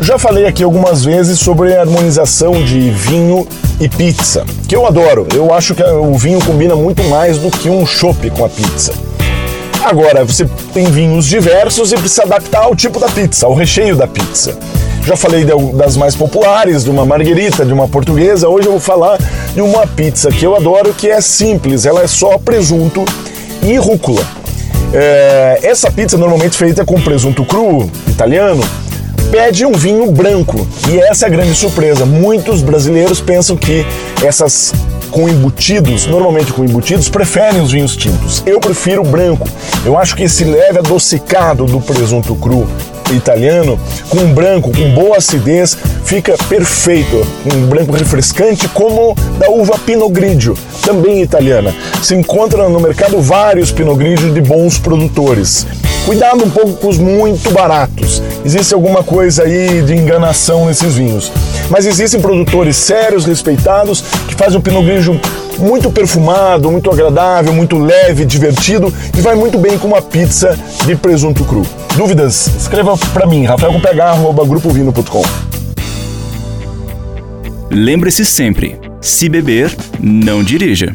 Já falei aqui algumas vezes sobre a harmonização de vinho e pizza, que eu adoro. Eu acho que o vinho combina muito mais do que um chopp com a pizza. Agora, você tem vinhos diversos e precisa adaptar ao tipo da pizza, ao recheio da pizza. Já falei das mais populares, de uma marguerita, de uma portuguesa. Hoje eu vou falar de uma pizza que eu adoro, que é simples. Ela é só presunto e rúcula. É, essa pizza é normalmente feita com presunto cru italiano pede um vinho branco. E essa é a grande surpresa. Muitos brasileiros pensam que essas com embutidos, normalmente com embutidos, preferem os vinhos tintos. Eu prefiro branco. Eu acho que esse leve adocicado do presunto cru italiano, com branco, com boa acidez, fica perfeito. Um branco refrescante, como da uva Pinot Grigio, também italiana. Se encontra no mercado vários Pinot Grigio de bons produtores. Cuidado um pouco com os muito baratos. Existe alguma coisa aí de enganação nesses vinhos. Mas existem produtores sérios, respeitados, que fazem um Pinot Grigio muito perfumado, muito agradável, muito leve, divertido e vai muito bem com uma pizza de presunto cru. Dúvidas? Escreva para mim, rafaelcomph@grupovino.com. Lembre-se sempre, se beber, não dirija.